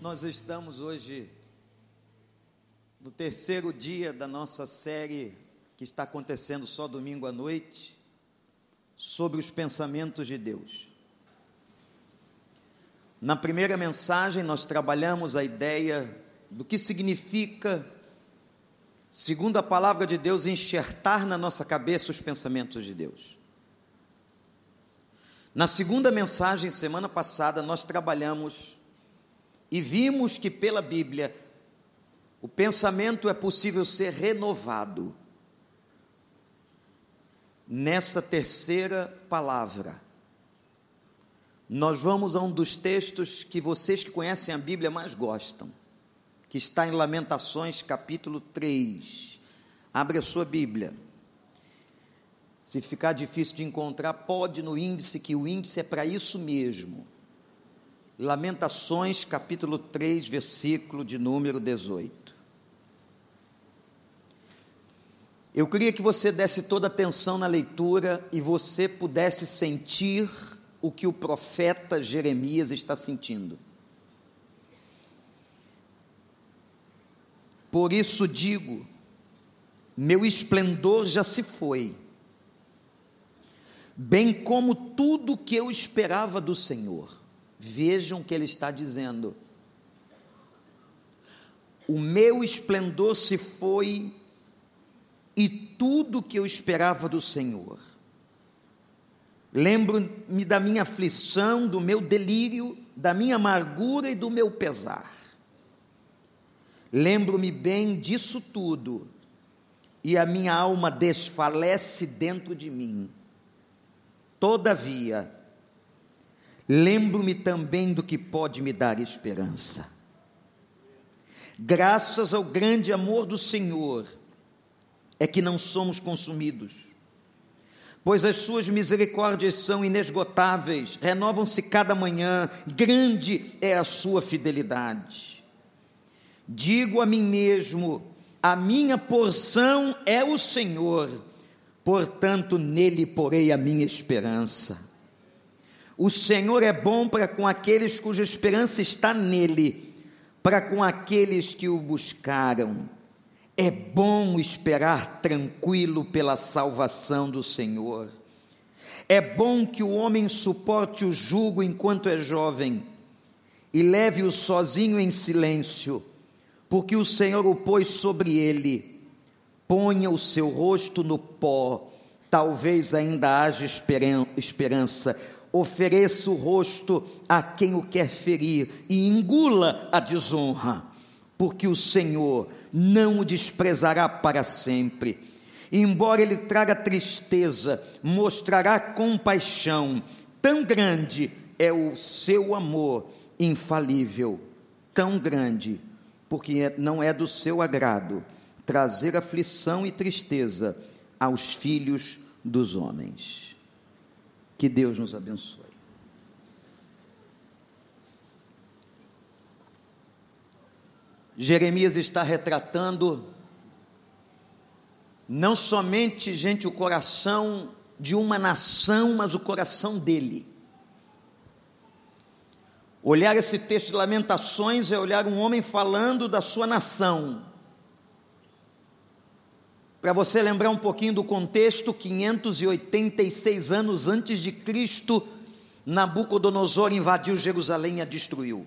Nós estamos hoje no terceiro dia da nossa série que está acontecendo só domingo à noite sobre os pensamentos de Deus. Na primeira mensagem nós trabalhamos a ideia do que significa, segundo a palavra de Deus, enxertar na nossa cabeça os pensamentos de Deus. Na segunda mensagem, semana passada, nós trabalhamos e vimos que pela Bíblia o pensamento é possível ser renovado. Nessa terceira palavra, nós vamos a um dos textos que vocês que conhecem a Bíblia mais gostam, que está em Lamentações, capítulo 3. Abre a sua Bíblia. Se ficar difícil de encontrar, pode no índice, que o índice é para isso mesmo. Lamentações, capítulo 3, versículo de número 18. Eu queria que você desse toda atenção na leitura e você pudesse sentir o que o profeta Jeremias está sentindo. Por isso digo: meu esplendor já se foi, bem como tudo que eu esperava do Senhor. Vejam o que ele está dizendo. O meu esplendor se foi e tudo que eu esperava do Senhor. Lembro-me da minha aflição, do meu delírio, da minha amargura e do meu pesar. Lembro-me bem disso tudo, e a minha alma desfalece dentro de mim. Todavia, lembro-me também do que pode me dar esperança. Graças ao grande amor do Senhor, é que não somos consumidos, pois as suas misericórdias são inesgotáveis, renovam-se cada manhã, grande é a sua fidelidade. Digo a mim mesmo: a minha porção é o Senhor, portanto nele porei a minha esperança. O Senhor é bom para com aqueles cuja esperança está nele, para com aqueles que o buscaram. É bom esperar tranquilo pela salvação do Senhor. É bom que o homem suporte o jugo enquanto é jovem e leve-o sozinho em silêncio, porque o Senhor o pôs sobre ele. Ponha o seu rosto no pó, talvez ainda haja esperança ofereça o rosto a quem o quer ferir e engula a desonra, porque o Senhor não o desprezará para sempre. Embora ele traga tristeza, mostrará compaixão. Tão grande é o seu amor infalível, tão grande, porque é, não é do seu agrado trazer aflição e tristeza aos filhos dos homens. Que Deus nos abençoe. Jeremias está retratando não somente, gente, o coração de uma nação, mas o coração dele. Olhar esse texto de Lamentações é olhar um homem falando da sua nação, para você lembrar um pouquinho do contexto, 586 anos antes de Cristo, Nabucodonosor invadiu Jerusalém e a destruiu.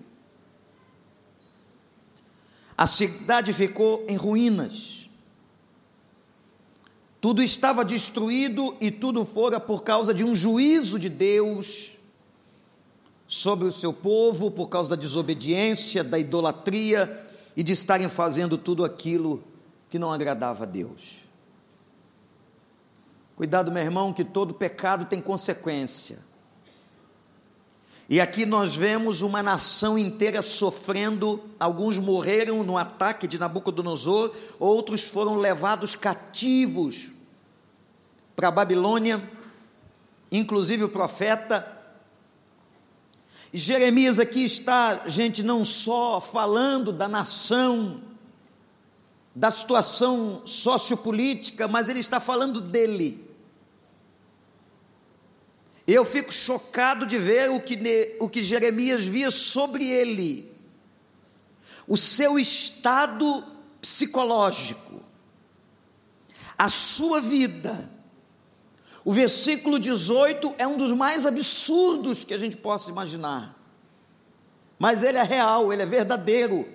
A cidade ficou em ruínas. Tudo estava destruído e tudo fora por causa de um juízo de Deus sobre o seu povo, por causa da desobediência, da idolatria e de estarem fazendo tudo aquilo que não agradava a Deus. Cuidado, meu irmão, que todo pecado tem consequência. E aqui nós vemos uma nação inteira sofrendo, alguns morreram no ataque de Nabucodonosor, outros foram levados cativos para a Babilônia, inclusive o profeta. E Jeremias aqui está, gente, não só falando da nação, da situação sociopolítica, mas ele está falando dele. Eu fico chocado de ver o que, o que Jeremias via sobre ele. o seu estado psicológico, a sua vida. O versículo 18 é um dos mais absurdos que a gente possa imaginar, mas ele é real, ele é verdadeiro.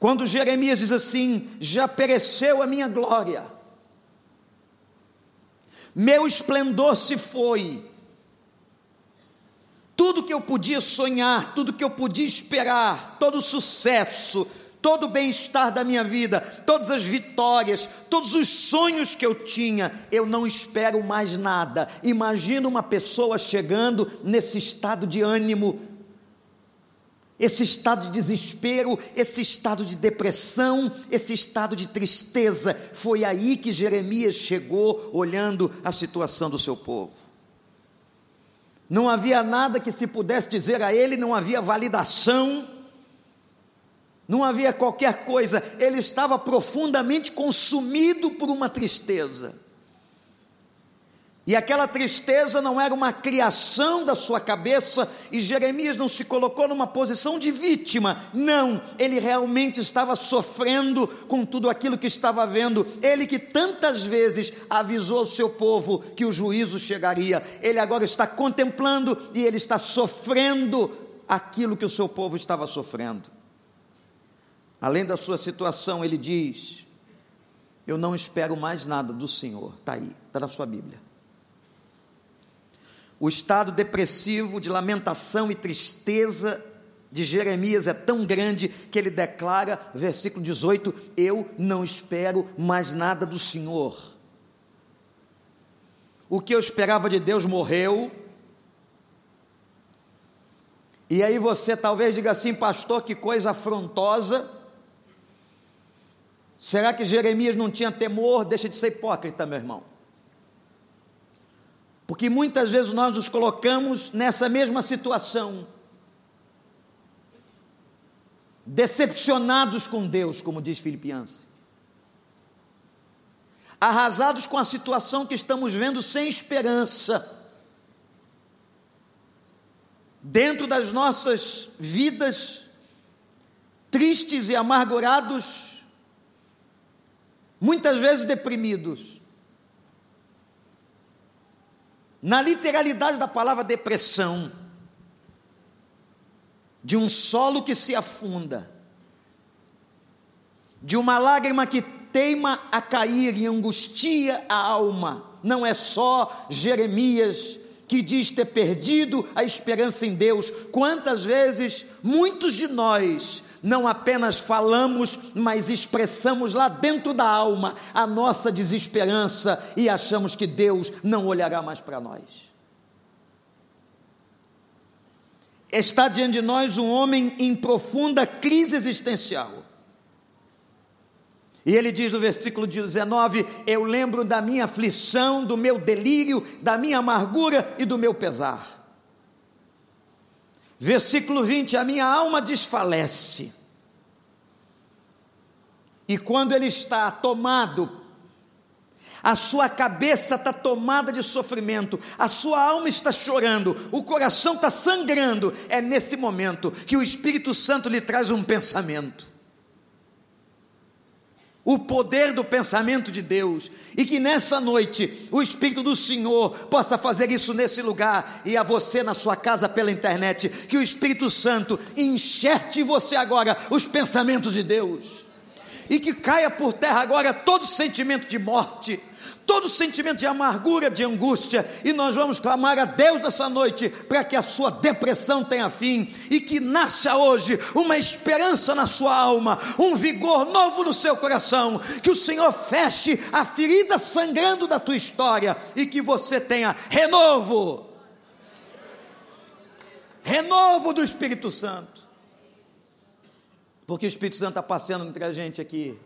Quando Jeremias diz assim: Já pereceu a minha glória, meu esplendor se foi, tudo que eu podia sonhar, tudo que eu podia esperar, todo o sucesso, todo o bem-estar da minha vida, todas as vitórias, todos os sonhos que eu tinha, eu não espero mais nada. Imagina uma pessoa chegando nesse estado de ânimo, esse estado de desespero, esse estado de depressão, esse estado de tristeza. Foi aí que Jeremias chegou, olhando a situação do seu povo. Não havia nada que se pudesse dizer a ele, não havia validação, não havia qualquer coisa, ele estava profundamente consumido por uma tristeza. E aquela tristeza não era uma criação da sua cabeça, e Jeremias não se colocou numa posição de vítima, não, ele realmente estava sofrendo com tudo aquilo que estava vendo. Ele que tantas vezes avisou o seu povo que o juízo chegaria, ele agora está contemplando e ele está sofrendo aquilo que o seu povo estava sofrendo. Além da sua situação, ele diz: Eu não espero mais nada do Senhor, está aí, está na sua Bíblia. O estado depressivo de lamentação e tristeza de Jeremias é tão grande que ele declara, versículo 18: Eu não espero mais nada do Senhor. O que eu esperava de Deus morreu. E aí você talvez diga assim, pastor, que coisa afrontosa. Será que Jeremias não tinha temor? Deixa de ser hipócrita, meu irmão. Porque muitas vezes nós nos colocamos nessa mesma situação, decepcionados com Deus, como diz Filipiança, arrasados com a situação que estamos vendo sem esperança, dentro das nossas vidas, tristes e amargurados, muitas vezes deprimidos. Na literalidade da palavra depressão, de um solo que se afunda, de uma lágrima que teima a cair e angustia a alma. Não é só Jeremias que diz ter perdido a esperança em Deus. Quantas vezes muitos de nós não apenas falamos, mas expressamos lá dentro da alma a nossa desesperança e achamos que Deus não olhará mais para nós. Está diante de nós um homem em profunda crise existencial. E ele diz no versículo 19: Eu lembro da minha aflição, do meu delírio, da minha amargura e do meu pesar. Versículo 20: A minha alma desfalece. E quando ele está tomado, a sua cabeça está tomada de sofrimento, a sua alma está chorando, o coração está sangrando, é nesse momento que o Espírito Santo lhe traz um pensamento o poder do pensamento de Deus, e que nessa noite o Espírito do Senhor possa fazer isso nesse lugar e a você na sua casa pela internet, que o Espírito Santo enxerte em você agora os pensamentos de Deus, e que caia por terra agora todo sentimento de morte, todo sentimento de amargura, de angústia, e nós vamos clamar a Deus nessa noite para que a sua depressão tenha fim e que nasça hoje uma esperança na sua alma, um vigor novo no seu coração, que o Senhor feche a ferida sangrando da tua história e que você tenha renovo. Renovo do Espírito Santo. Porque o Espírito Santo está passeando entre a gente aqui.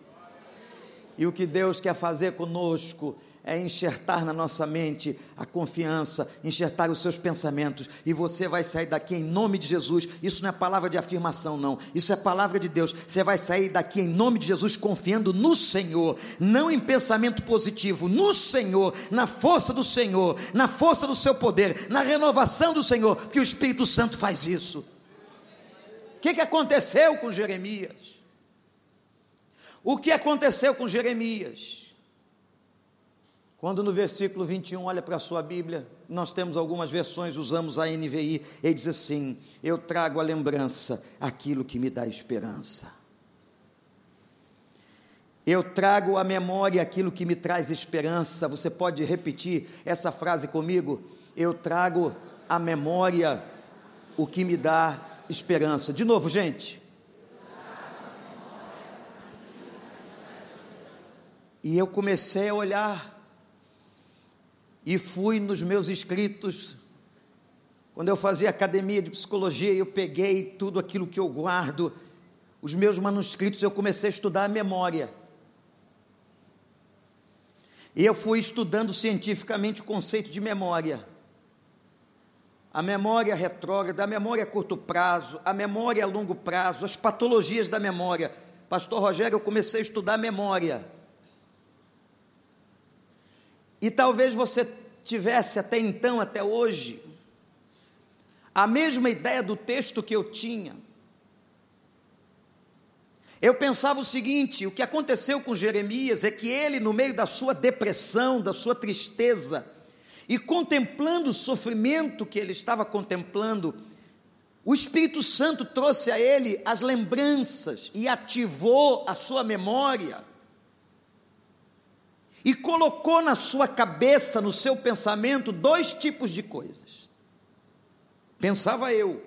E o que Deus quer fazer conosco é enxertar na nossa mente a confiança, enxertar os seus pensamentos, e você vai sair daqui em nome de Jesus. Isso não é palavra de afirmação, não, isso é palavra de Deus. Você vai sair daqui em nome de Jesus confiando no Senhor, não em pensamento positivo, no Senhor, na força do Senhor, na força do seu poder, na renovação do Senhor, que o Espírito Santo faz isso. O que, que aconteceu com Jeremias? O que aconteceu com Jeremias? Quando no versículo 21, olha para a sua Bíblia, nós temos algumas versões, usamos a NVI, ele diz assim: Eu trago a lembrança aquilo que me dá esperança. Eu trago à memória aquilo que me traz esperança. Você pode repetir essa frase comigo? Eu trago à memória o que me dá esperança. De novo, gente. E eu comecei a olhar e fui nos meus escritos. Quando eu fazia academia de psicologia, eu peguei tudo aquilo que eu guardo, os meus manuscritos, eu comecei a estudar a memória. E eu fui estudando cientificamente o conceito de memória. A memória retrógrada, a memória a curto prazo, a memória a longo prazo, as patologias da memória. Pastor Rogério, eu comecei a estudar memória. E talvez você tivesse até então, até hoje, a mesma ideia do texto que eu tinha. Eu pensava o seguinte: o que aconteceu com Jeremias é que ele, no meio da sua depressão, da sua tristeza, e contemplando o sofrimento que ele estava contemplando, o Espírito Santo trouxe a ele as lembranças e ativou a sua memória. E colocou na sua cabeça, no seu pensamento, dois tipos de coisas. Pensava eu,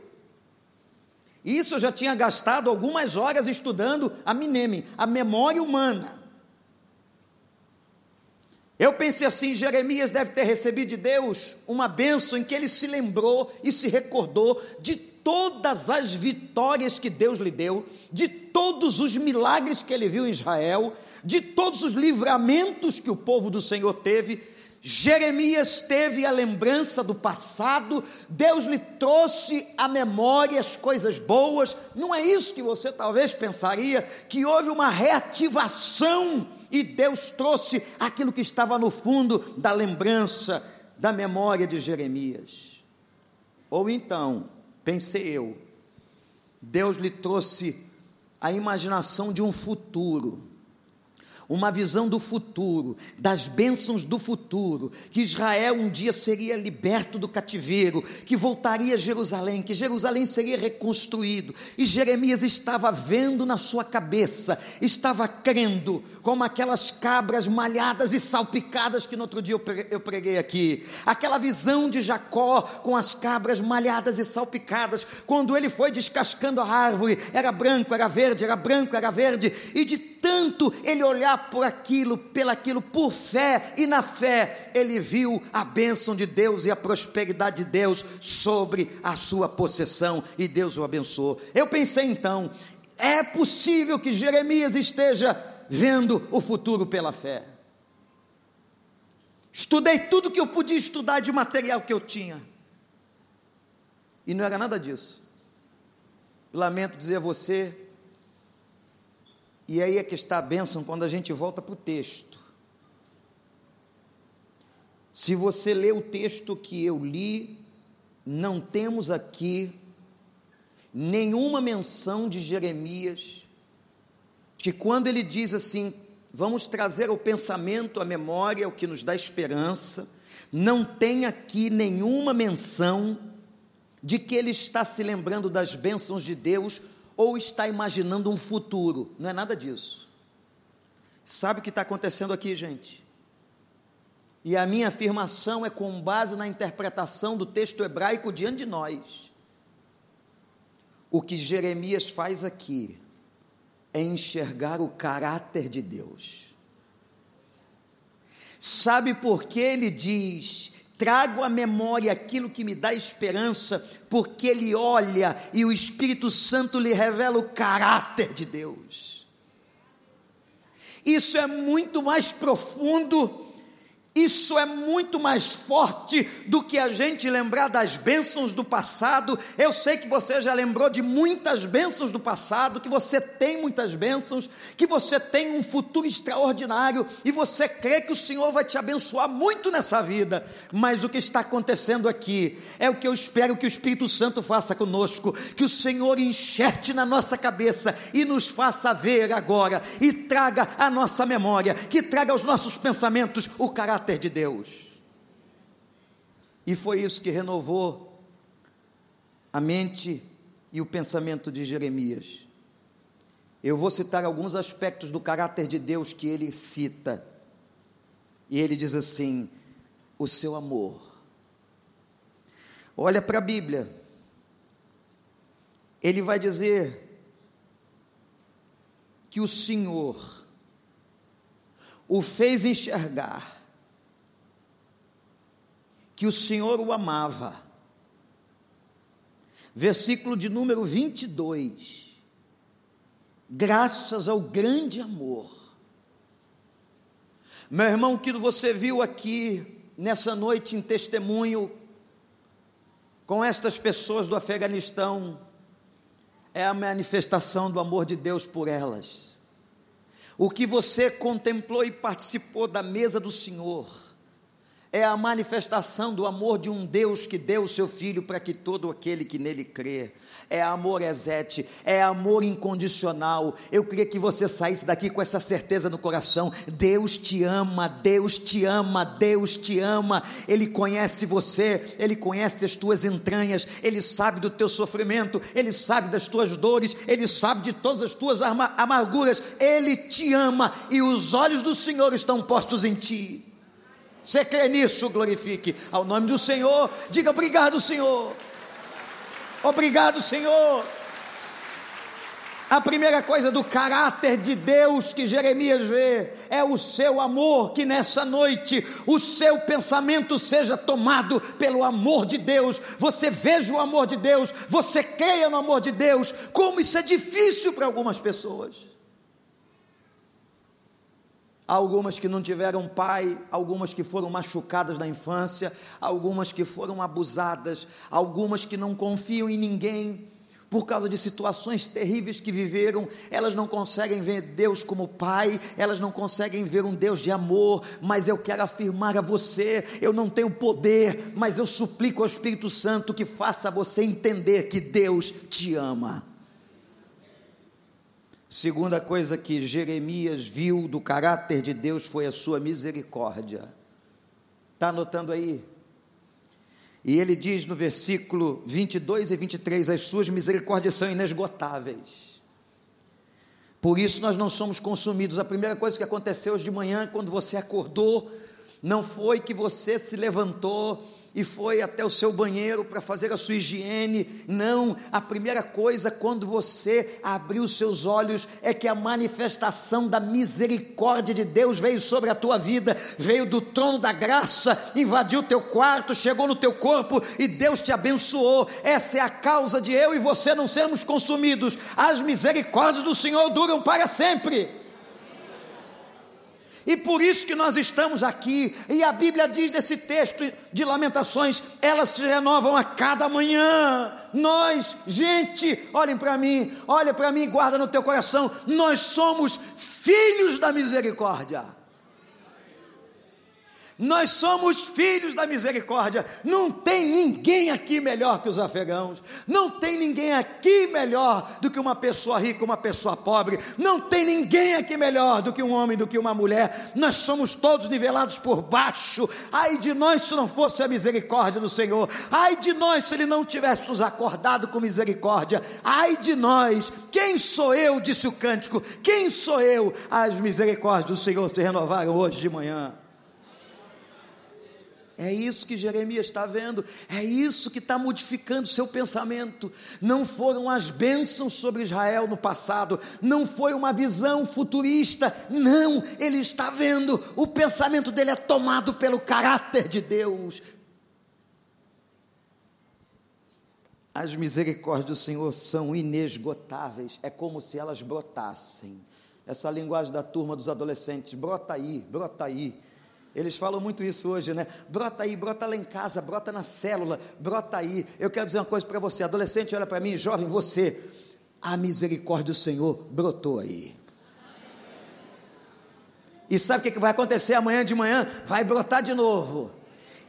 isso eu já tinha gastado algumas horas estudando a Mineme, a memória humana. Eu pensei assim: Jeremias deve ter recebido de Deus uma bênção em que ele se lembrou e se recordou de todas as vitórias que Deus lhe deu, de todos os milagres que ele viu em Israel, de todos os livramentos que o povo do Senhor teve, Jeremias teve a lembrança do passado, Deus lhe trouxe à memória as coisas boas. Não é isso que você talvez pensaria, que houve uma reativação e Deus trouxe aquilo que estava no fundo da lembrança, da memória de Jeremias. Ou então, pensei eu, Deus lhe trouxe a imaginação de um futuro uma visão do futuro, das bênçãos do futuro, que Israel um dia seria liberto do cativeiro, que voltaria a Jerusalém, que Jerusalém seria reconstruído. E Jeremias estava vendo na sua cabeça, estava crendo, como aquelas cabras malhadas e salpicadas que no outro dia eu preguei aqui. Aquela visão de Jacó com as cabras malhadas e salpicadas, quando ele foi descascando a árvore, era branco, era verde, era branco, era verde, e de tanto ele olhar por aquilo, pelaquilo, por fé, e na fé ele viu a bênção de Deus e a prosperidade de Deus sobre a sua possessão, e Deus o abençoou. Eu pensei então, é possível que Jeremias esteja vendo o futuro pela fé. Estudei tudo que eu podia estudar de material que eu tinha. E não era nada disso. Lamento dizer a você, e aí é que está a bênção quando a gente volta para o texto. Se você lê o texto que eu li, não temos aqui nenhuma menção de Jeremias, que quando ele diz assim, vamos trazer ao pensamento, à memória, o que nos dá esperança, não tem aqui nenhuma menção de que ele está se lembrando das bênçãos de Deus ou está imaginando um futuro. Não é nada disso. Sabe o que está acontecendo aqui, gente? E a minha afirmação é com base na interpretação do texto hebraico diante de nós. O que Jeremias faz aqui é enxergar o caráter de Deus. Sabe por que ele diz: trago à memória aquilo que me dá esperança, porque ele olha e o Espírito Santo lhe revela o caráter de Deus. Isso é muito mais profundo Isso é muito mais forte do que a gente lembrar das bênçãos do passado. Eu sei que você já lembrou de muitas bênçãos do passado, que você tem muitas bênçãos, que você tem um futuro extraordinário e você crê que o Senhor vai te abençoar muito nessa vida. Mas o que está acontecendo aqui é o que eu espero que o Espírito Santo faça conosco, que o Senhor enxerte na nossa cabeça e nos faça ver agora e traga a nossa memória, que traga aos nossos pensamentos o caráter de Deus. E foi isso que renovou a mente e o pensamento de Jeremias. Eu vou citar alguns aspectos do caráter de Deus que ele cita. E ele diz assim: o seu amor. Olha para a Bíblia. Ele vai dizer que o Senhor o fez enxergar que o Senhor o amava. Versículo de número 22. Graças ao grande amor. Meu irmão, que você viu aqui nessa noite em testemunho com estas pessoas do Afeganistão é a manifestação do amor de Deus por elas. O que você contemplou e participou da mesa do Senhor é a manifestação do amor de um Deus que deu o seu Filho para que todo aquele que nele crê. É amor exete, é amor incondicional. Eu queria que você saísse daqui com essa certeza no coração: Deus te ama, Deus te ama, Deus te ama. Ele conhece você, Ele conhece as tuas entranhas, Ele sabe do teu sofrimento, Ele sabe das tuas dores, Ele sabe de todas as tuas amarguras. Ele te ama e os olhos do Senhor estão postos em ti. Você crê nisso? Glorifique ao nome do Senhor. Diga obrigado, Senhor. Obrigado, Senhor. A primeira coisa do caráter de Deus que Jeremias vê é o seu amor, que nessa noite o seu pensamento seja tomado pelo amor de Deus. Você veja o amor de Deus, você creia no amor de Deus. Como isso é difícil para algumas pessoas algumas que não tiveram pai, algumas que foram machucadas na infância, algumas que foram abusadas, algumas que não confiam em ninguém. Por causa de situações terríveis que viveram, elas não conseguem ver Deus como Pai, elas não conseguem ver um Deus de amor, mas eu quero afirmar a você: eu não tenho poder, mas eu suplico ao Espírito Santo que faça você entender que Deus te ama. Segunda coisa que Jeremias viu do caráter de Deus foi a sua misericórdia. Está anotando aí? E ele diz no versículo 22 e 23: As suas misericórdias são inesgotáveis. Por isso nós não somos consumidos. A primeira coisa que aconteceu hoje de manhã, quando você acordou, não foi que você se levantou e foi até o seu banheiro para fazer a sua higiene. Não, a primeira coisa quando você abriu seus olhos é que a manifestação da misericórdia de Deus veio sobre a tua vida, veio do trono da graça, invadiu o teu quarto, chegou no teu corpo e Deus te abençoou. Essa é a causa de eu e você não sermos consumidos. As misericórdias do Senhor duram para sempre. E por isso que nós estamos aqui. E a Bíblia diz nesse texto de Lamentações: elas se renovam a cada manhã. Nós, gente, olhem para mim, olha para mim, guarda no teu coração. Nós somos filhos da misericórdia. Nós somos filhos da misericórdia. Não tem ninguém aqui melhor que os afegãos. Não tem ninguém aqui melhor do que uma pessoa rica, uma pessoa pobre. Não tem ninguém aqui melhor do que um homem, do que uma mulher. Nós somos todos nivelados por baixo. Ai de nós se não fosse a misericórdia do Senhor. Ai de nós se Ele não tivesse nos acordado com misericórdia. Ai de nós. Quem sou eu? Disse o cântico. Quem sou eu? As misericórdias do Senhor se renovaram hoje de manhã. É isso que Jeremias está vendo, é isso que está modificando seu pensamento. Não foram as bênçãos sobre Israel no passado, não foi uma visão futurista, não, ele está vendo, o pensamento dele é tomado pelo caráter de Deus. As misericórdias do Senhor são inesgotáveis, é como se elas brotassem. Essa linguagem da turma dos adolescentes, brota aí, brota aí Eles falam muito isso hoje, né? Brota aí, brota lá em casa, brota na célula, brota aí. Eu quero dizer uma coisa para você, adolescente, olha para mim, jovem, você, a misericórdia do Senhor brotou aí. E sabe o que vai acontecer amanhã de manhã? Vai brotar de novo.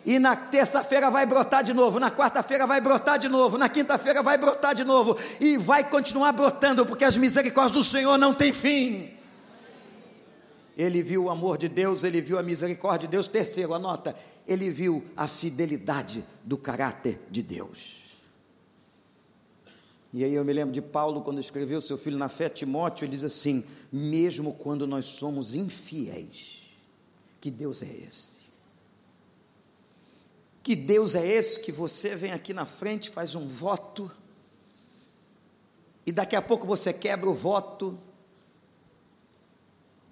E na terça-feira vai brotar de novo, na quarta-feira vai brotar de novo, na quinta-feira vai brotar de novo, e vai continuar brotando, porque as misericórdias do Senhor não têm fim. Ele viu o amor de Deus, ele viu a misericórdia de Deus. Terceiro, anota, ele viu a fidelidade do caráter de Deus. E aí eu me lembro de Paulo, quando escreveu seu filho na fé, Timóteo, ele diz assim: mesmo quando nós somos infiéis, que Deus é esse? Que Deus é esse que você vem aqui na frente, faz um voto, e daqui a pouco você quebra o voto.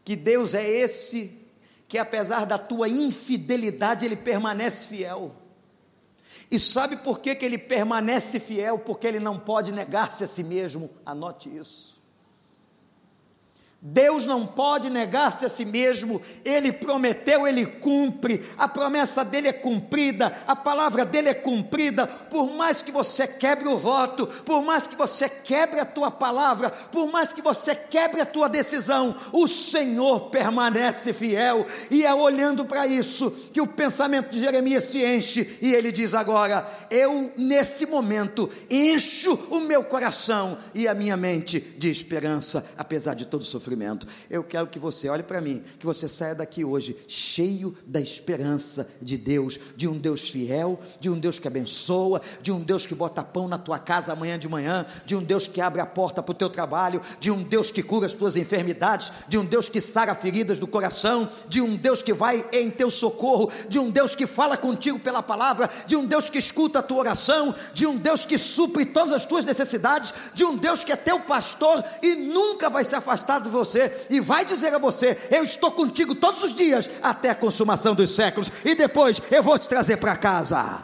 Que Deus é esse que, apesar da tua infidelidade, ele permanece fiel. E sabe por que, que ele permanece fiel? Porque ele não pode negar-se a si mesmo. Anote isso. Deus não pode negar-se a si mesmo, Ele prometeu, Ele cumpre, a promessa dele é cumprida, a palavra dele é cumprida, por mais que você quebre o voto, por mais que você quebre a tua palavra, por mais que você quebre a tua decisão, o Senhor permanece fiel, e é olhando para isso que o pensamento de Jeremias se enche, e ele diz agora: Eu nesse momento encho o meu coração e a minha mente de esperança, apesar de todo o sofrimento sofrimento. Eu quero que você olhe para mim, que você saia daqui hoje cheio da esperança de Deus, de um Deus fiel, de um Deus que abençoa, de um Deus que bota pão na tua casa amanhã de manhã, de um Deus que abre a porta para o teu trabalho, de um Deus que cura as tuas enfermidades, de um Deus que sara feridas do coração, de um Deus que vai em teu socorro, de um Deus que fala contigo pela palavra, de um Deus que escuta a tua oração, de um Deus que supre todas as tuas necessidades, de um Deus que é teu pastor e nunca vai se afastar de você e vai dizer a você: Eu estou contigo todos os dias até a consumação dos séculos, e depois eu vou te trazer para casa.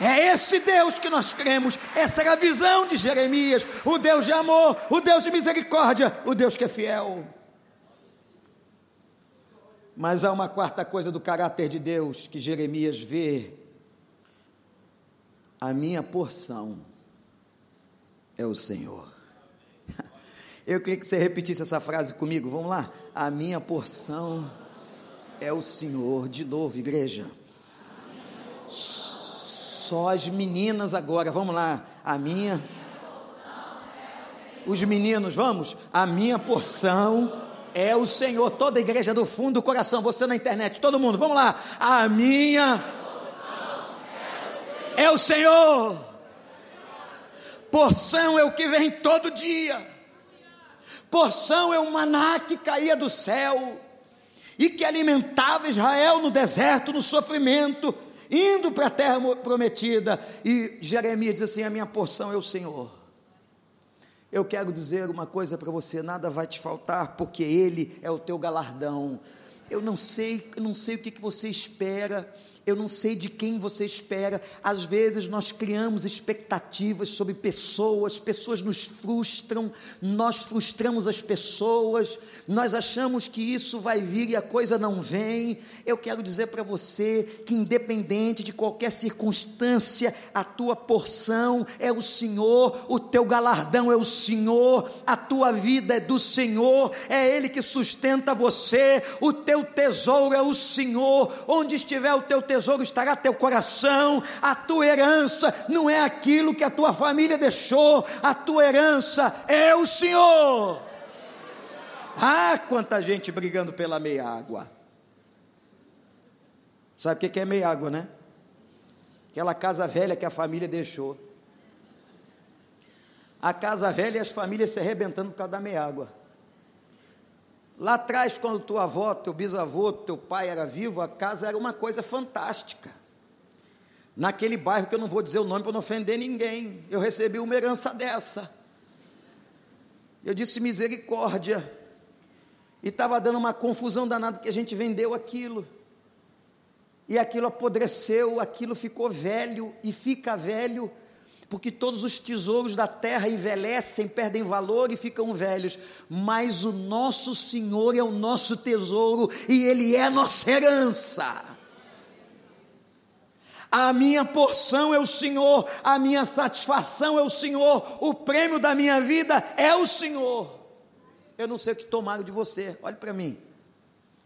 É esse Deus que nós cremos, essa era a visão de Jeremias: o Deus de amor, o Deus de misericórdia, o Deus que é fiel. Mas há uma quarta coisa do caráter de Deus que Jeremias vê: a minha porção é o Senhor. Eu queria que você repetisse essa frase comigo. Vamos lá? A minha porção é o Senhor. De novo, igreja. Só as meninas agora. Vamos lá. A minha. Os meninos, vamos? A minha porção é o Senhor. Toda a igreja do fundo do coração. Você na internet. Todo mundo. Vamos lá. A minha. É o Senhor. Porção é o que vem todo dia porção é o maná que caía do céu e que alimentava Israel no deserto, no sofrimento, indo para a terra prometida. E Jeremias diz assim: A minha porção é o Senhor. Eu quero dizer uma coisa para você: nada vai te faltar, porque Ele é o teu galardão. Eu não sei, eu não sei o que, que você espera eu não sei de quem você espera. Às vezes nós criamos expectativas sobre pessoas, pessoas nos frustram, nós frustramos as pessoas, nós achamos que isso vai vir e a coisa não vem. Eu quero dizer para você que, independente de qualquer circunstância, a tua porção é o Senhor, o teu galardão é o Senhor, a tua vida é do Senhor, é Ele que sustenta você, o teu tesouro é o Senhor, onde estiver o teu tesouro estará teu coração, a tua herança não é aquilo que a tua família deixou, a tua herança é o Senhor. Ah, quanta gente brigando pela meia água. Sabe o que é meia água, né? Aquela casa velha que a família deixou. A casa velha e as famílias se arrebentando por causa da meia água. Lá atrás, quando tua avó, teu bisavô, teu pai era vivo, a casa era uma coisa fantástica. Naquele bairro que eu não vou dizer o nome para não ofender ninguém, eu recebi uma herança dessa. Eu disse misericórdia. E estava dando uma confusão danada que a gente vendeu aquilo. E aquilo apodreceu, aquilo ficou velho e fica velho porque todos os tesouros da terra envelhecem, perdem valor e ficam velhos, mas o nosso Senhor é o nosso tesouro e Ele é a nossa herança. A minha porção é o Senhor, a minha satisfação é o Senhor, o prêmio da minha vida é o Senhor. Eu não sei o que tomaram de você, olhe para mim.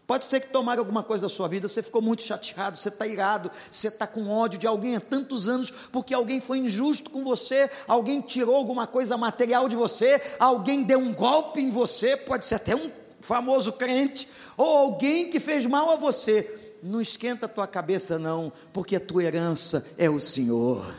Pode ser que tomaram alguma coisa da sua vida, você ficou muito chateado, você está irado, você está com ódio de alguém há tantos anos, porque alguém foi injusto com você, alguém tirou alguma coisa material de você, alguém deu um golpe em você, pode ser até um famoso crente, ou alguém que fez mal a você. Não esquenta a tua cabeça, não, porque a tua herança é o Senhor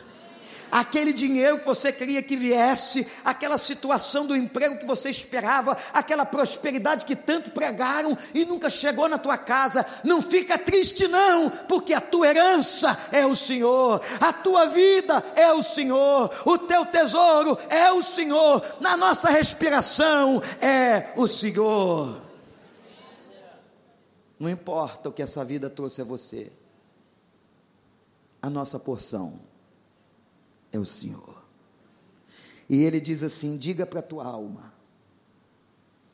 aquele dinheiro que você queria que viesse, aquela situação do emprego que você esperava, aquela prosperidade que tanto pregaram e nunca chegou na tua casa. Não fica triste, não, porque a tua herança é o Senhor, a tua vida é o Senhor, o teu tesouro é o Senhor, na nossa respiração é o Senhor. Não importa o que essa vida trouxe a você, a nossa porção é o Senhor. E ele diz assim: diga para a tua alma.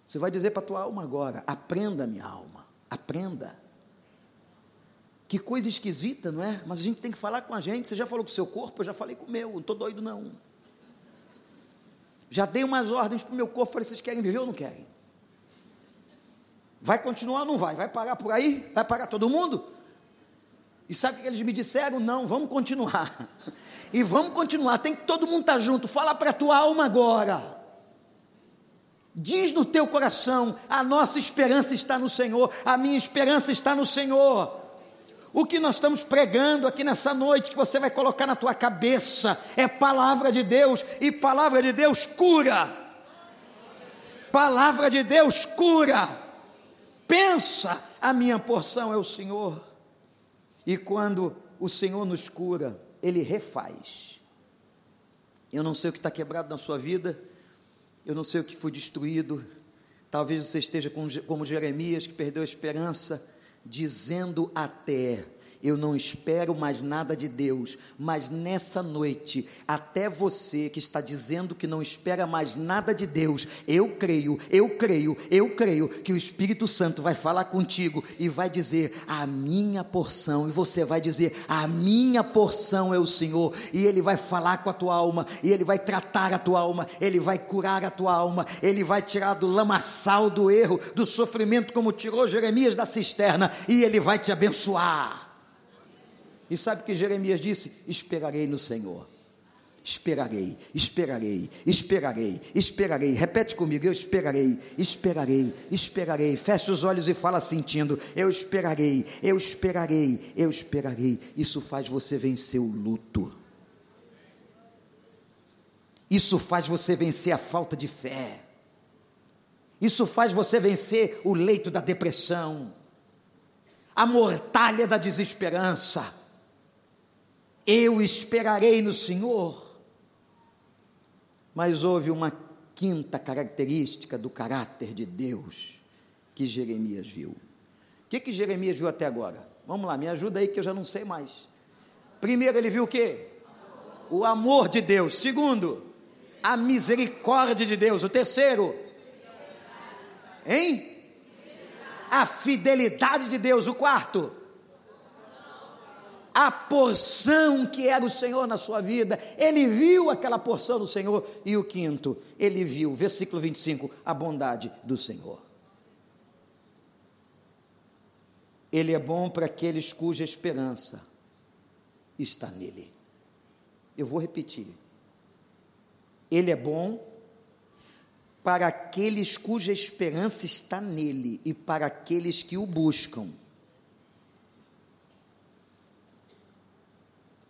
Você vai dizer para a tua alma agora: aprenda, minha alma, aprenda. Que coisa esquisita, não é? Mas a gente tem que falar com a gente. Você já falou com o seu corpo? Eu já falei com o meu. Não estou doido, não. Já dei umas ordens para o meu corpo. Falei: vocês querem viver ou não querem? Vai continuar ou não vai? Vai parar por aí? Vai parar todo mundo? E sabe o que eles me disseram? Não, vamos continuar. E vamos continuar. Tem que todo mundo estar tá junto. Fala para a tua alma agora. Diz no teu coração: a nossa esperança está no Senhor, a minha esperança está no Senhor. O que nós estamos pregando aqui nessa noite, que você vai colocar na tua cabeça, é palavra de Deus, e palavra de Deus cura. Palavra de Deus cura. Pensa, a minha porção é o Senhor. E quando o Senhor nos cura, Ele refaz. Eu não sei o que está quebrado na sua vida, eu não sei o que foi destruído. Talvez você esteja como Jeremias, que perdeu a esperança, dizendo até eu não espero mais nada de Deus, mas nessa noite, até você que está dizendo que não espera mais nada de Deus, eu creio, eu creio, eu creio que o Espírito Santo vai falar contigo e vai dizer: a minha porção, e você vai dizer: a minha porção é o Senhor, e Ele vai falar com a tua alma, e Ele vai tratar a tua alma, Ele vai curar a tua alma, Ele vai tirar do lamaçal do erro, do sofrimento, como tirou Jeremias da cisterna, e Ele vai te abençoar. E sabe o que Jeremias disse? Esperarei no Senhor. Esperarei, esperarei, esperarei, esperarei. Repete comigo, eu esperarei, esperarei, esperarei. Feche os olhos e fala sentindo, eu esperarei, eu esperarei, eu esperarei. Isso faz você vencer o luto. Isso faz você vencer a falta de fé. Isso faz você vencer o leito da depressão, a mortalha da desesperança eu esperarei no Senhor. Mas houve uma quinta característica do caráter de Deus que Jeremias viu. O que, que Jeremias viu até agora? Vamos lá, me ajuda aí que eu já não sei mais. Primeiro, ele viu o quê? O amor de Deus. Segundo, a misericórdia de Deus. O terceiro, hein? A fidelidade de Deus. O quarto, a porção que era o Senhor na sua vida, ele viu aquela porção do Senhor, e o quinto, ele viu, versículo 25, a bondade do Senhor. Ele é bom para aqueles cuja esperança está nele. Eu vou repetir. Ele é bom para aqueles cuja esperança está nele e para aqueles que o buscam.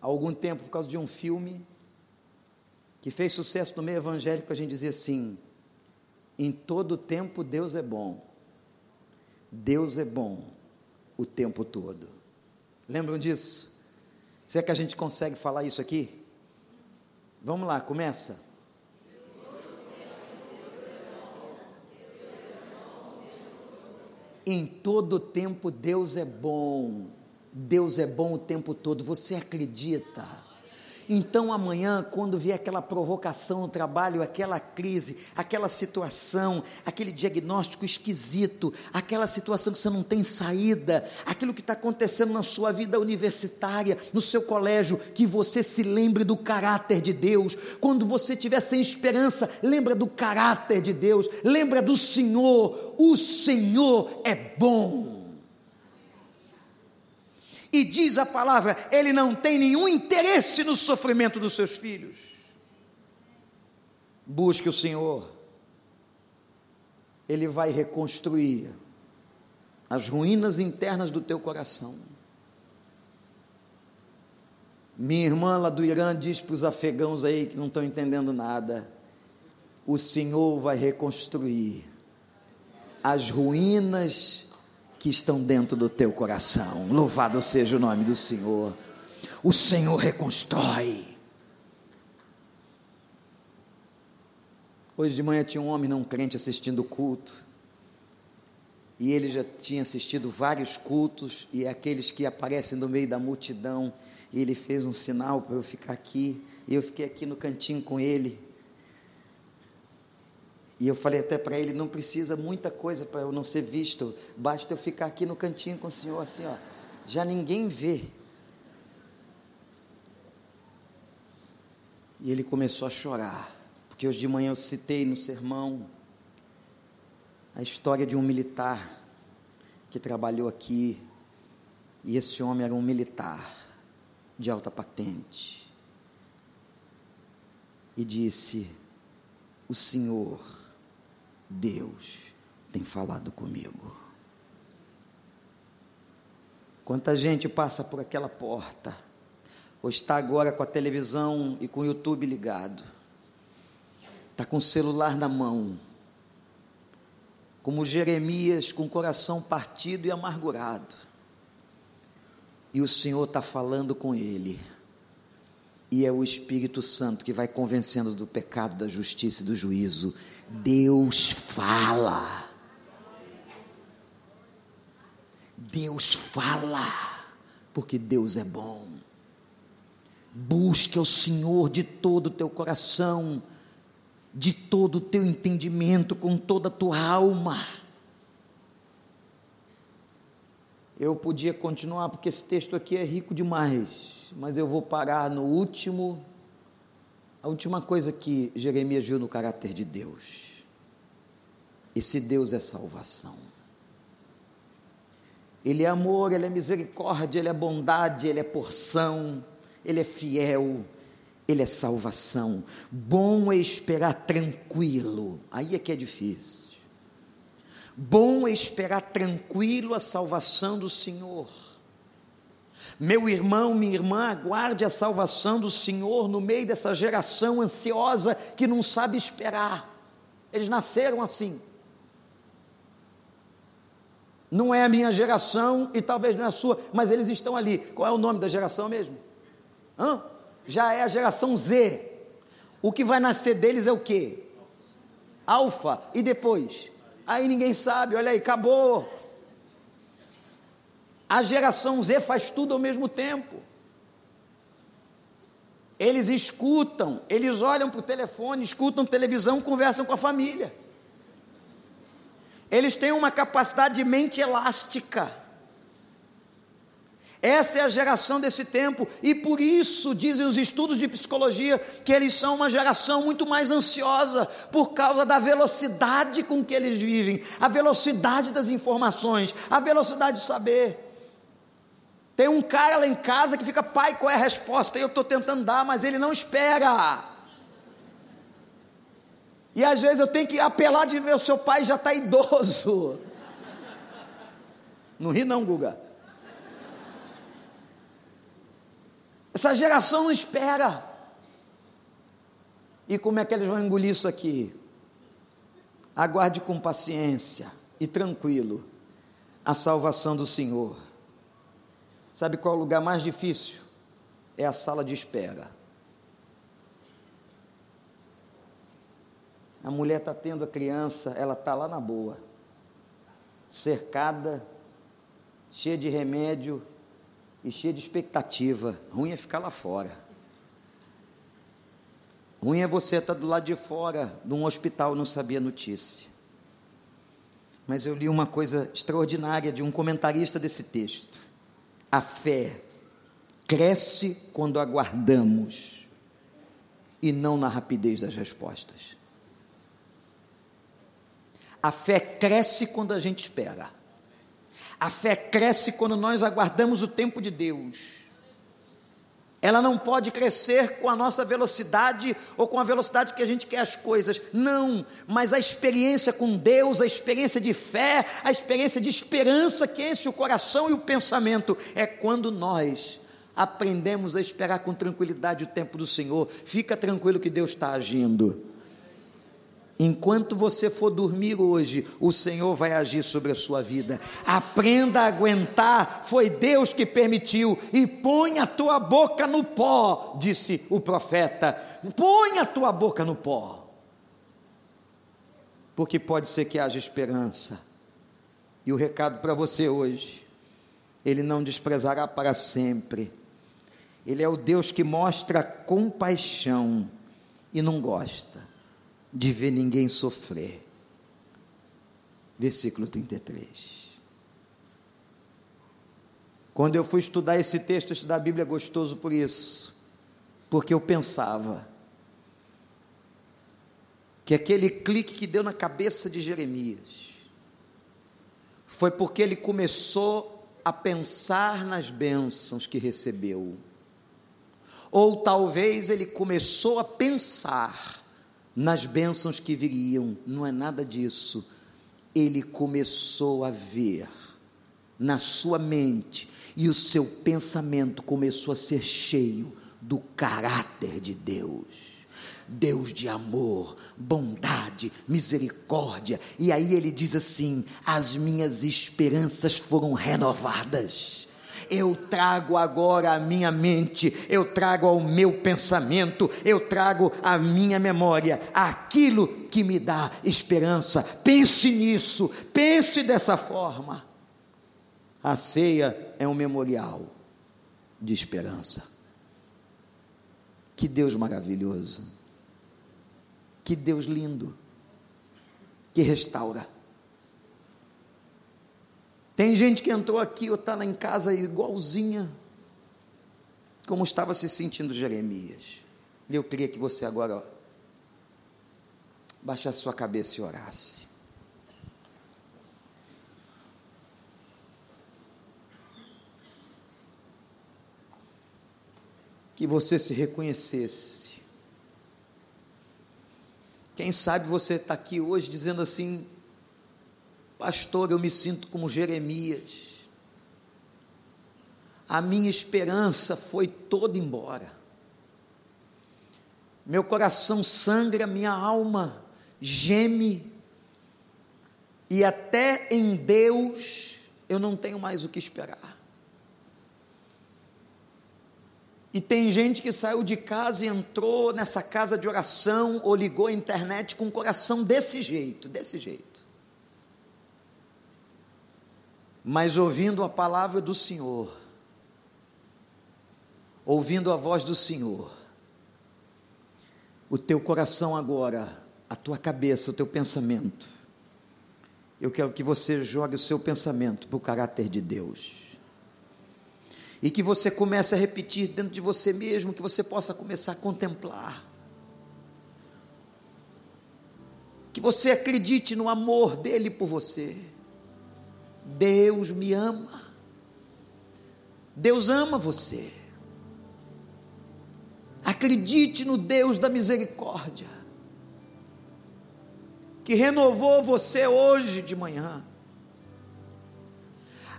Há algum tempo por causa de um filme que fez sucesso no meio evangélico, a gente dizia assim: em todo tempo Deus é bom. Deus é bom o tempo todo. Lembram disso? Será que a gente consegue falar isso aqui? Vamos lá, começa. Em todo tempo Deus é bom. Deus é bom o tempo todo. Você acredita Então amanhã, quando vier aquela provocação no trabalho, aquela crise, aquela situação, aquele diagnóstico esquisito, aquela situação que você não tem saída, aquilo que está acontecendo na sua vida universitária, no seu colégio, que você se lembre do caráter de Deus. Quando você estiver sem esperança, lembra do caráter de Deus, lembra do Senhor. O Senhor é bom. E diz a palavra, ele não tem nenhum interesse no sofrimento dos seus filhos. Busque o Senhor, ele vai reconstruir as ruínas internas do teu coração. Minha irmã lá do Irã diz para os afegãos aí que não estão entendendo nada: o Senhor vai reconstruir as ruínas que estão dentro do teu coração. Louvado seja o nome do Senhor. O Senhor reconstrói. Hoje de manhã tinha um homem não crente assistindo o culto. E ele já tinha assistido vários cultos e aqueles que aparecem no meio da multidão. E ele fez um sinal para eu ficar aqui. E eu fiquei aqui no cantinho com ele. E eu falei até para ele: não precisa muita coisa para eu não ser visto, basta eu ficar aqui no cantinho com o senhor, assim, ó, já ninguém vê. E ele começou a chorar, porque hoje de manhã eu citei no sermão a história de um militar que trabalhou aqui, e esse homem era um militar de alta patente, e disse: O Senhor Deus tem falado comigo. Quanta gente passa por aquela porta, ou está agora com a televisão e com o YouTube ligado, está com o celular na mão, como Jeremias, com o coração partido e amargurado, e o Senhor está falando com ele, e é o Espírito Santo que vai convencendo do pecado, da justiça e do juízo Deus fala. Deus fala, porque Deus é bom. Busque o Senhor de todo o teu coração, de todo o teu entendimento, com toda a tua alma. Eu podia continuar, porque esse texto aqui é rico demais, mas eu vou parar no último a última coisa que Jeremias viu no caráter de Deus. Esse Deus é salvação. Ele é amor, ele é misericórdia, ele é bondade, ele é porção, ele é fiel, ele é salvação. Bom é esperar tranquilo. Aí é que é difícil. Bom é esperar tranquilo a salvação do Senhor. Meu irmão, minha irmã, aguarde a salvação do Senhor no meio dessa geração ansiosa que não sabe esperar. Eles nasceram assim. Não é a minha geração e talvez não é a sua, mas eles estão ali. Qual é o nome da geração mesmo? Hã? Já é a geração Z. O que vai nascer deles é o quê? Alfa. E depois? Aí ninguém sabe, olha aí, acabou. A geração Z faz tudo ao mesmo tempo. Eles escutam, eles olham para o telefone, escutam televisão, conversam com a família. Eles têm uma capacidade de mente elástica. Essa é a geração desse tempo, e por isso dizem os estudos de psicologia que eles são uma geração muito mais ansiosa, por causa da velocidade com que eles vivem, a velocidade das informações, a velocidade de saber. Tem um cara lá em casa que fica, pai, qual é a resposta? Eu estou tentando dar, mas ele não espera. E às vezes eu tenho que apelar de o seu pai já está idoso. Não ri não, Guga. Essa geração não espera. E como é que eles vão engolir isso aqui? Aguarde com paciência e tranquilo a salvação do Senhor. Sabe qual é o lugar mais difícil? É a sala de espera. A mulher está tendo a criança, ela está lá na boa, cercada, cheia de remédio e cheia de expectativa. Ruim é ficar lá fora. Ruim é você estar do lado de fora de um hospital não sabia notícia. Mas eu li uma coisa extraordinária de um comentarista desse texto. A fé cresce quando aguardamos e não na rapidez das respostas. A fé cresce quando a gente espera. A fé cresce quando nós aguardamos o tempo de Deus. Ela não pode crescer com a nossa velocidade ou com a velocidade que a gente quer as coisas. Não, mas a experiência com Deus, a experiência de fé, a experiência de esperança que enche o coração e o pensamento é quando nós aprendemos a esperar com tranquilidade o tempo do Senhor. Fica tranquilo que Deus está agindo. Enquanto você for dormir hoje, o Senhor vai agir sobre a sua vida. Aprenda a aguentar, foi Deus que permitiu. E põe a tua boca no pó, disse o profeta. Põe a tua boca no pó. Porque pode ser que haja esperança. E o recado para você hoje: Ele não desprezará para sempre. Ele é o Deus que mostra compaixão e não gosta de ver ninguém sofrer. Versículo 33. Quando eu fui estudar esse texto, estudar a Bíblia é gostoso por isso, porque eu pensava que aquele clique que deu na cabeça de Jeremias foi porque ele começou a pensar nas bênçãos que recebeu. Ou talvez ele começou a pensar nas bênçãos que viriam, não é nada disso. Ele começou a ver na sua mente e o seu pensamento começou a ser cheio do caráter de Deus. Deus de amor, bondade, misericórdia. E aí ele diz assim: as minhas esperanças foram renovadas eu trago agora à minha mente, eu trago ao meu pensamento, eu trago à minha memória aquilo que me dá esperança. Pense nisso, pense dessa forma. A ceia é um memorial de esperança. Que Deus maravilhoso, que Deus lindo, que restaura tem gente que entrou aqui ou está lá em casa igualzinha como estava se sentindo Jeremias. Eu queria que você agora ó, baixasse sua cabeça e orasse. Que você se reconhecesse. Quem sabe você está aqui hoje dizendo assim: Pastor, eu me sinto como Jeremias. A minha esperança foi toda embora. Meu coração sangra, minha alma geme. E até em Deus eu não tenho mais o que esperar. E tem gente que saiu de casa e entrou nessa casa de oração ou ligou a internet com o coração desse jeito, desse jeito. Mas ouvindo a palavra do Senhor, ouvindo a voz do Senhor, o teu coração agora, a tua cabeça, o teu pensamento, eu quero que você jogue o seu pensamento para o caráter de Deus. E que você comece a repetir dentro de você mesmo, que você possa começar a contemplar. Que você acredite no amor dele por você Deus me ama. Deus ama você. Acredite no Deus da misericórdia, que renovou você hoje de manhã.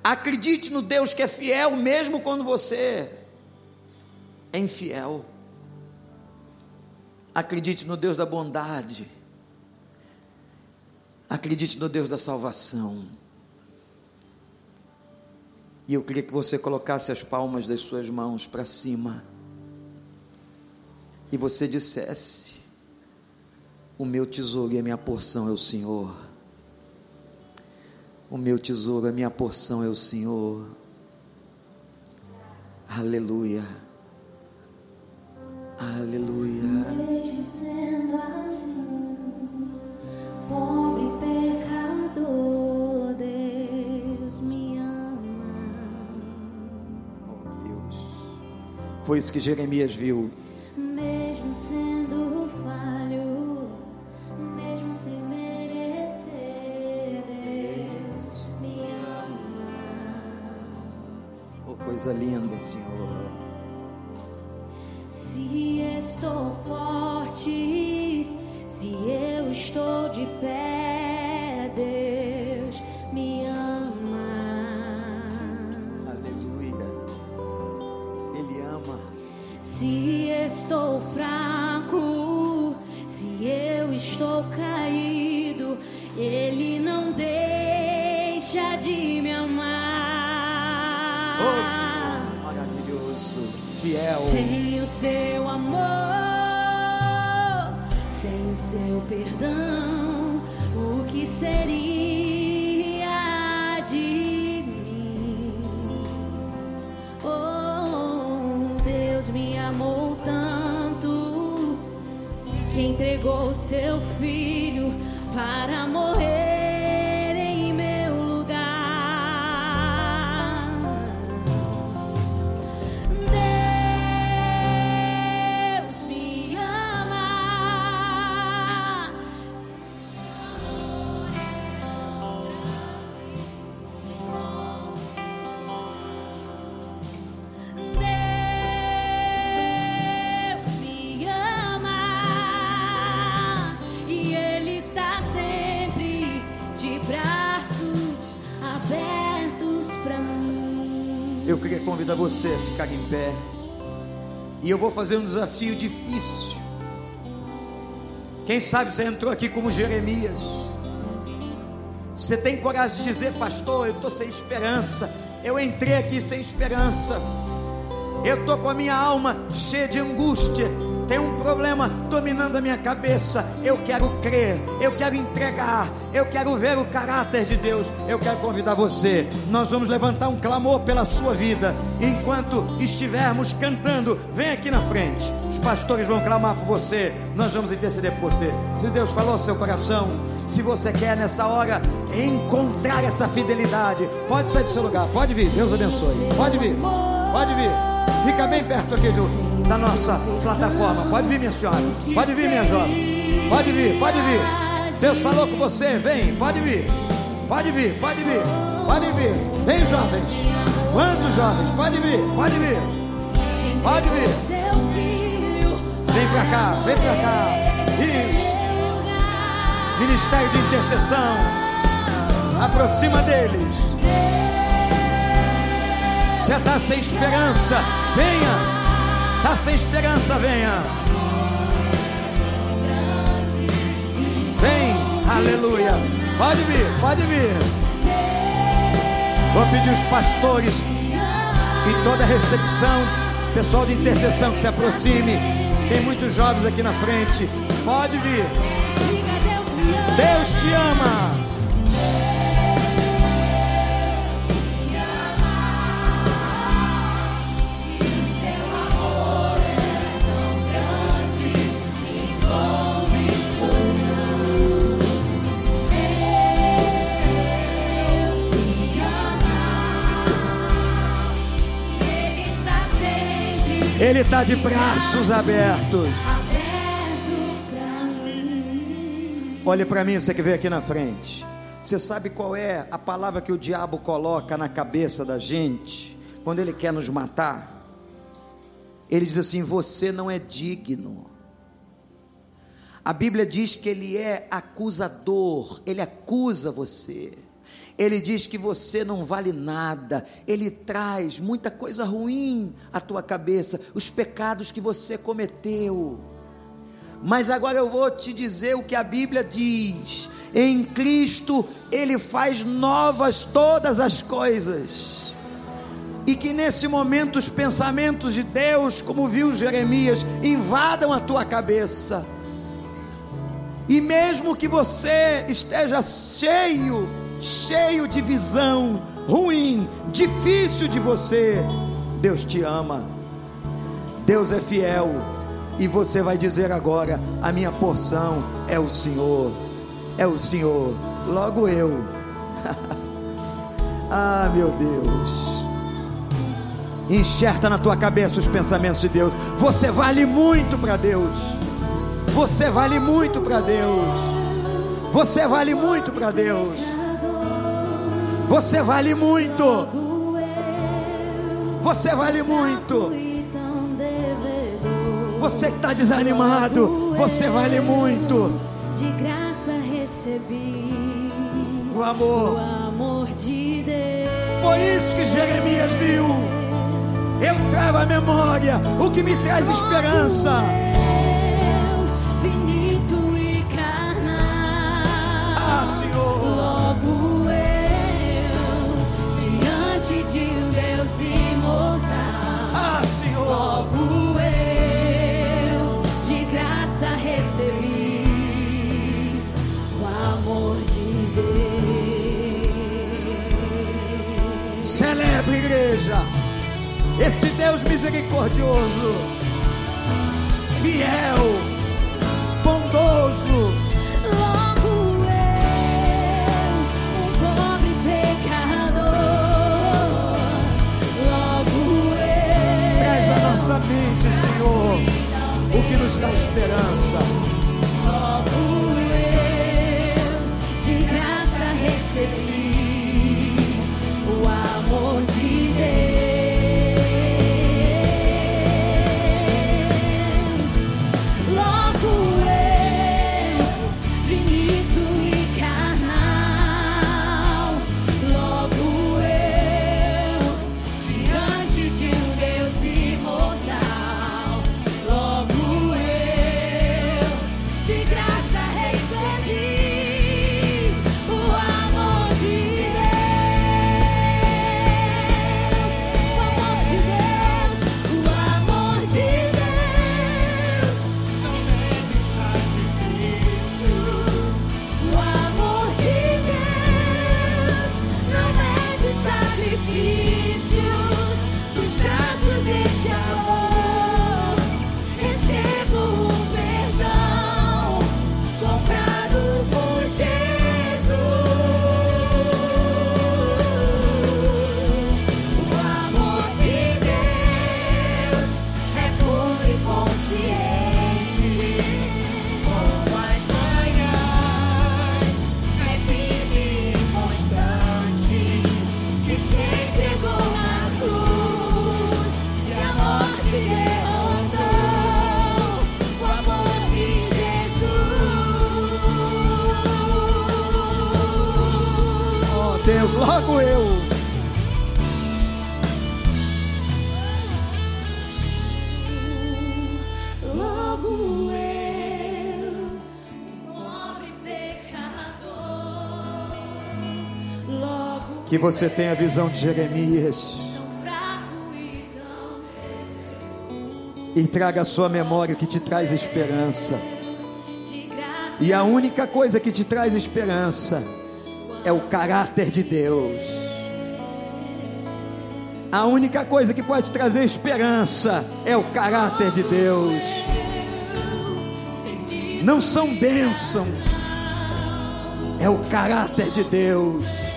Acredite no Deus que é fiel, mesmo quando você é infiel. Acredite no Deus da bondade. Acredite no Deus da salvação. E eu queria que você colocasse as palmas das suas mãos para cima. E você dissesse: O meu tesouro e a minha porção é o Senhor. O meu tesouro, a minha porção é o Senhor. Aleluia. Aleluia. Assim, Foi isso que Jeremias viu. Você ficar em pé. E eu vou fazer um desafio difícil. Quem sabe você entrou aqui como Jeremias. Você tem coragem de dizer, pastor, eu estou sem esperança. Eu entrei aqui sem esperança. Eu estou com a minha alma cheia de angústia. Tem um problema dominando a minha cabeça. Eu quero crer, eu quero entregar, eu quero ver o caráter de Deus. Eu quero convidar você. Nós vamos levantar um clamor pela sua vida. Enquanto estivermos cantando, vem aqui na frente. Os pastores vão clamar por você. Nós vamos interceder por você. Se Deus falou ao seu coração, se você quer nessa hora encontrar essa fidelidade, pode sair do seu lugar, pode vir. Deus abençoe. Pode vir, pode vir. Fica bem perto aqui do, da nossa plataforma. Pode vir, minha senhora. Pode vir, minha jovem. Pode vir, pode vir. Deus falou com você. Vem, pode vir. Pode vir, pode vir. Pode vir. Vem, jovens. Quantos jovens? Pode vir, pode vir. Pode vir. Vem pra cá, vem pra cá. Isso. Ministério de intercessão. Aproxima deles. Você está sem esperança, venha. Está sem esperança, venha. Vem, aleluia. Pode vir, pode vir. Vou pedir os pastores e toda a recepção, pessoal de intercessão que se aproxime. Tem muitos jovens aqui na frente. Pode vir. Deus te ama. Ele está de braços abertos. Olhe para mim, você que veio aqui na frente. Você sabe qual é a palavra que o diabo coloca na cabeça da gente quando ele quer nos matar? Ele diz assim: Você não é digno. A Bíblia diz que ele é acusador, ele acusa você. Ele diz que você não vale nada, ele traz muita coisa ruim à tua cabeça, os pecados que você cometeu. Mas agora eu vou te dizer o que a Bíblia diz: em Cristo Ele faz novas todas as coisas. E que nesse momento os pensamentos de Deus, como viu Jeremias, invadam a tua cabeça. E mesmo que você esteja cheio, cheio de visão ruim, difícil de você, Deus te ama. Deus é fiel. E você vai dizer agora: a minha porção é o Senhor, é o Senhor, logo eu. ah, meu Deus. Enxerta na tua cabeça os pensamentos de Deus. Você vale muito para Deus. Você vale muito para Deus. Você vale muito para Deus. Você vale muito. Você vale muito. Você que está desanimado, você vale muito. De graça recebi o amor. Foi isso que Jeremias viu. Eu trago à memória o que me traz esperança. Esse Deus misericordioso, fiel, bondoso. Logo eu, um pobre pecador. Logo eu. Traz a nossa mente, Senhor, o que nos dá esperança. Você tenha a visão de Jeremias e traga à sua memória o que te traz esperança. E a única coisa que te traz esperança é o caráter de Deus. A única coisa que pode trazer esperança é o caráter de Deus. Não são bênçãos, é o caráter de Deus.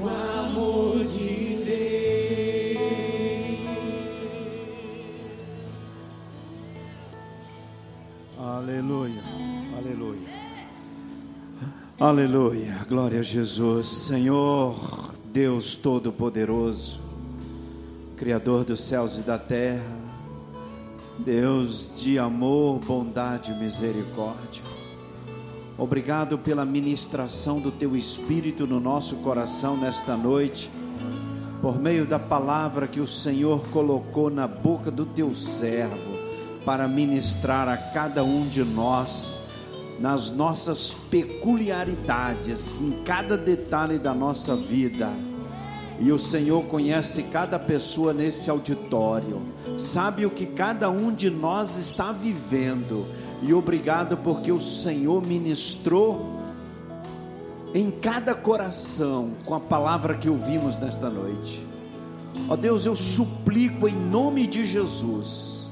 O amor de Deus. Aleluia, aleluia. Aleluia, glória a Jesus. Senhor, Deus Todo-Poderoso, Criador dos céus e da terra, Deus de amor, bondade e misericórdia. Obrigado pela ministração do Teu Espírito no nosso coração nesta noite, por meio da palavra que o Senhor colocou na boca do Teu servo, para ministrar a cada um de nós, nas nossas peculiaridades, em cada detalhe da nossa vida. E o Senhor conhece cada pessoa nesse auditório, sabe o que cada um de nós está vivendo, E obrigado porque o Senhor ministrou em cada coração com a palavra que ouvimos nesta noite. Ó Deus, eu suplico em nome de Jesus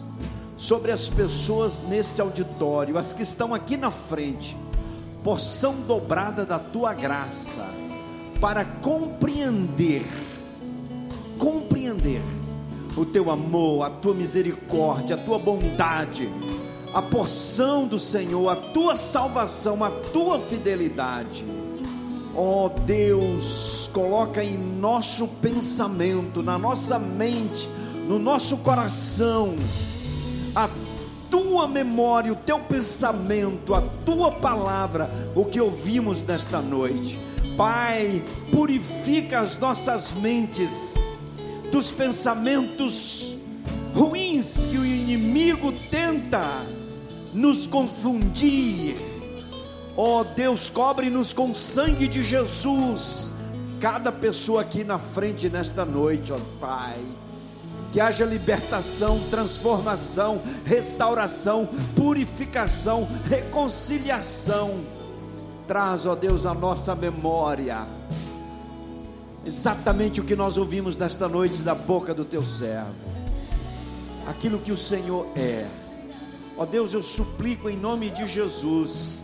sobre as pessoas neste auditório, as que estão aqui na frente, porção dobrada da tua graça para compreender, compreender o teu amor, a tua misericórdia, a tua bondade, a porção do Senhor, a tua salvação, a tua fidelidade. Ó oh Deus, coloca em nosso pensamento, na nossa mente, no nosso coração, a tua memória, o teu pensamento, a tua palavra, o que ouvimos nesta noite. Pai, purifica as nossas mentes dos pensamentos ruins que o inimigo tenta nos confundir. Ó oh, Deus, cobre-nos com o sangue de Jesus. Cada pessoa aqui na frente nesta noite, ó oh, Pai. Que haja libertação, transformação, restauração, purificação, reconciliação. Traz, ó Deus, a nossa memória exatamente o que nós ouvimos nesta noite da boca do teu servo, aquilo que o Senhor é. Ó Deus, eu suplico em nome de Jesus,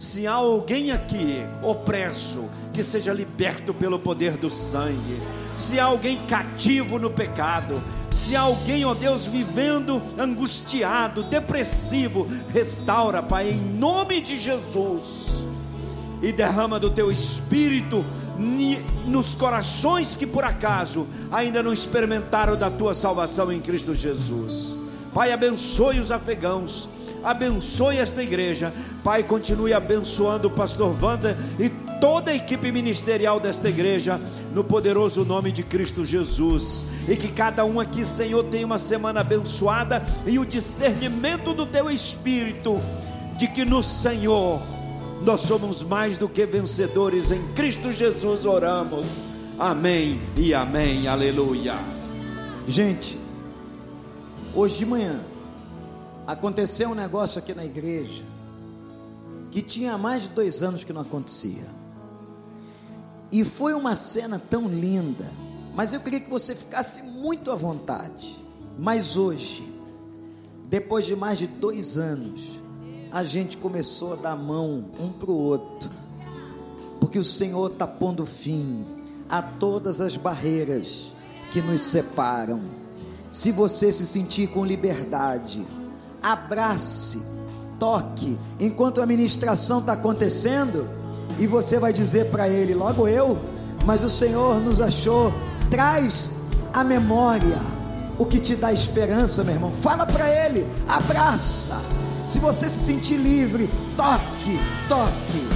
se há alguém aqui opresso, que seja liberto pelo poder do sangue, se há alguém cativo no pecado, se há alguém, ó Deus, vivendo angustiado, depressivo, restaura, Pai, em nome de Jesus, e derrama do teu espírito nos corações que por acaso ainda não experimentaram da tua salvação em Cristo Jesus. Pai, abençoe os afegãos, abençoe esta igreja. Pai, continue abençoando o pastor Wanda e toda a equipe ministerial desta igreja, no poderoso nome de Cristo Jesus. E que cada um aqui, Senhor, tenha uma semana abençoada e o discernimento do teu espírito de que no Senhor nós somos mais do que vencedores em Cristo Jesus, oramos. Amém e amém. Aleluia. Gente, hoje de manhã aconteceu um negócio aqui na igreja que tinha mais de dois anos que não acontecia. E foi uma cena tão linda. Mas eu queria que você ficasse muito à vontade. Mas hoje, depois de mais de dois anos, a gente começou a dar mão um para o outro, porque o Senhor está pondo fim a todas as barreiras que nos separam. Se você se sentir com liberdade, abrace, toque, enquanto a ministração está acontecendo, e você vai dizer para ele: logo eu, mas o Senhor nos achou, traz a memória o que te dá esperança, meu irmão. Fala para ele, abraça. Se você se sentir livre, toque, toque.